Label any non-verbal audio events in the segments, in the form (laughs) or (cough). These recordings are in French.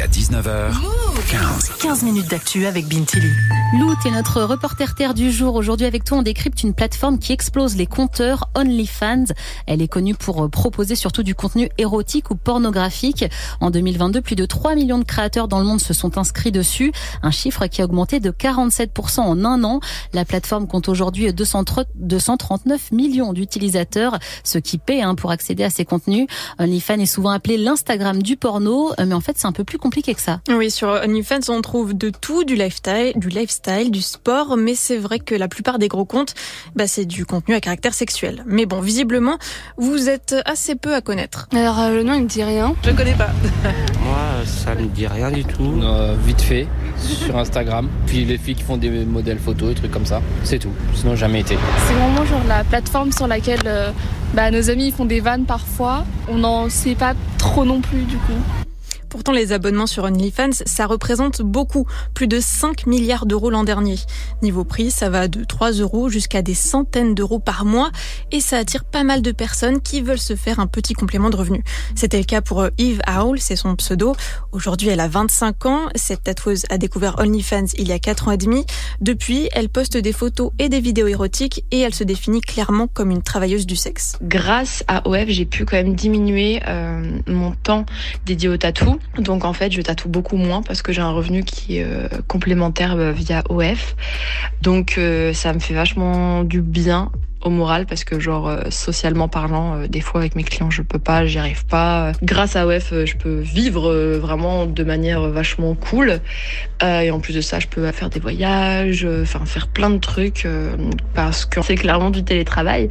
Jusqu'à 19h, 15. 15 minutes d'actu avec Bintili. Lou, t'es notre reporter terre du jour. Aujourd'hui, avec toi, on décrypte une plateforme qui explose les compteurs OnlyFans. Elle est connue pour proposer surtout du contenu érotique ou pornographique. En 2022, plus de 3 millions de créateurs dans le monde se sont inscrits dessus. Un chiffre qui a augmenté de 47% en un an. La plateforme compte aujourd'hui 239 millions d'utilisateurs, ce qui paie hein, pour accéder à ces contenus. OnlyFans est souvent appelé l'Instagram du porno, euh, mais en fait, c'est un peu plus compliqué que ça. Oui, sur OnlyFans, on trouve de tout, du lifestyle, du lifestyle, du sport, mais c'est vrai que la plupart des gros comptes, bah, c'est du contenu à caractère sexuel. Mais bon, visiblement, vous êtes assez peu à connaître. Alors, euh, le nom, il me dit rien. Je connais pas. (laughs) Moi, ça me dit rien du tout. Euh, vite fait, sur Instagram. Puis les filles qui font des modèles photos, des trucs comme ça. C'est tout. Sinon, jamais été. C'est vraiment genre la plateforme sur laquelle euh, bah, nos amis font des vannes parfois. On n'en sait pas trop non plus du coup. Pourtant, les abonnements sur OnlyFans, ça représente beaucoup, plus de 5 milliards d'euros l'an dernier. Niveau prix, ça va de 3 euros jusqu'à des centaines d'euros par mois et ça attire pas mal de personnes qui veulent se faire un petit complément de revenu. C'était le cas pour Eve Owl, c'est son pseudo. Aujourd'hui, elle a 25 ans. Cette tatoueuse a découvert OnlyFans il y a 4 ans et demi. Depuis, elle poste des photos et des vidéos érotiques et elle se définit clairement comme une travailleuse du sexe. Grâce à OF, j'ai pu quand même diminuer euh, mon temps dédié au tatou. Donc en fait, je tatoue beaucoup moins parce que j'ai un revenu qui est euh, complémentaire euh, via OF. Donc euh, ça me fait vachement du bien au moral parce que genre socialement parlant des fois avec mes clients je peux pas j'y arrive pas. Grâce à OF je peux vivre vraiment de manière vachement cool. Et en plus de ça je peux faire des voyages enfin faire plein de trucs parce que c'est clairement du télétravail.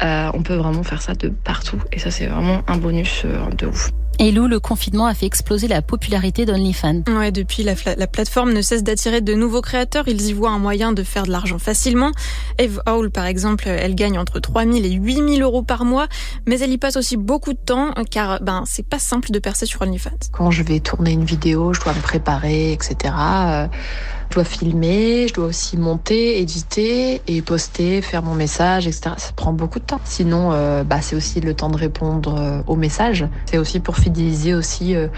On peut vraiment faire ça de partout. Et ça c'est vraiment un bonus de ouf et Lou, le confinement a fait exploser la popularité d'OnlyFans. Ouais, depuis la, la, plateforme ne cesse d'attirer de nouveaux créateurs. Ils y voient un moyen de faire de l'argent facilement. Eve Hall, par exemple, elle gagne entre 3000 et 8000 euros par mois, mais elle y passe aussi beaucoup de temps car ben c'est pas simple de percer sur OnlyFans. Quand je vais tourner une vidéo, je dois me préparer, etc. Je dois filmer, je dois aussi monter, éditer et poster, faire mon message, etc. Ça prend beaucoup de temps. Sinon, euh, bah, c'est aussi le temps de répondre euh, aux messages. C'est aussi pour fidéliser aussi euh,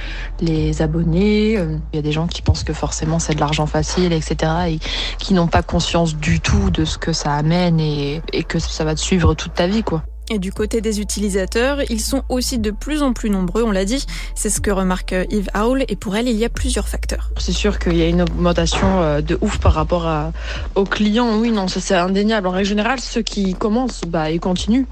les abonnés. Il y a des gens qui pensent que forcément c'est de l'argent facile, etc. et qui n'ont pas conscience du tout de ce que ça amène et, et que ça va te suivre toute ta vie, quoi. Et du côté des utilisateurs, ils sont aussi de plus en plus nombreux, on l'a dit. C'est ce que remarque Yves Aul. Et pour elle, il y a plusieurs facteurs. C'est sûr qu'il y a une augmentation euh, de ouf par rapport à, aux clients. Oui, non, ça c'est indéniable. En règle générale, ceux qui commencent, bah, ils continuent.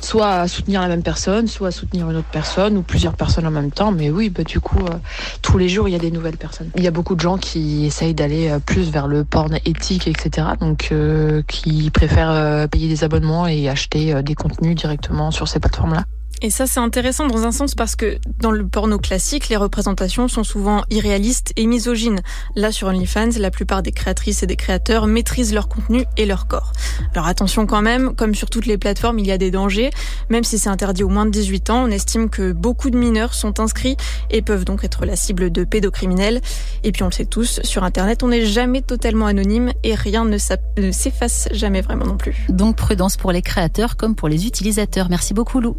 Soit à soutenir la même personne, soit à soutenir une autre personne ou plusieurs personnes en même temps. Mais oui, bah, du coup, euh, tous les jours, il y a des nouvelles personnes. Il y a beaucoup de gens qui essayent d'aller euh, plus vers le porn éthique, etc. Donc, euh, qui préfèrent payer des abonnements et acheter des contenus directement sur ces plateformes-là. Et ça, c'est intéressant dans un sens parce que dans le porno classique, les représentations sont souvent irréalistes et misogynes. Là, sur OnlyFans, la plupart des créatrices et des créateurs maîtrisent leur contenu et leur corps. Alors attention quand même, comme sur toutes les plateformes, il y a des dangers. Même si c'est interdit aux moins de 18 ans, on estime que beaucoup de mineurs sont inscrits et peuvent donc être la cible de pédocriminels. Et puis on le sait tous, sur Internet, on n'est jamais totalement anonyme et rien ne s'efface jamais vraiment non plus. Donc prudence pour les créateurs comme pour les utilisateurs. Merci beaucoup Lou.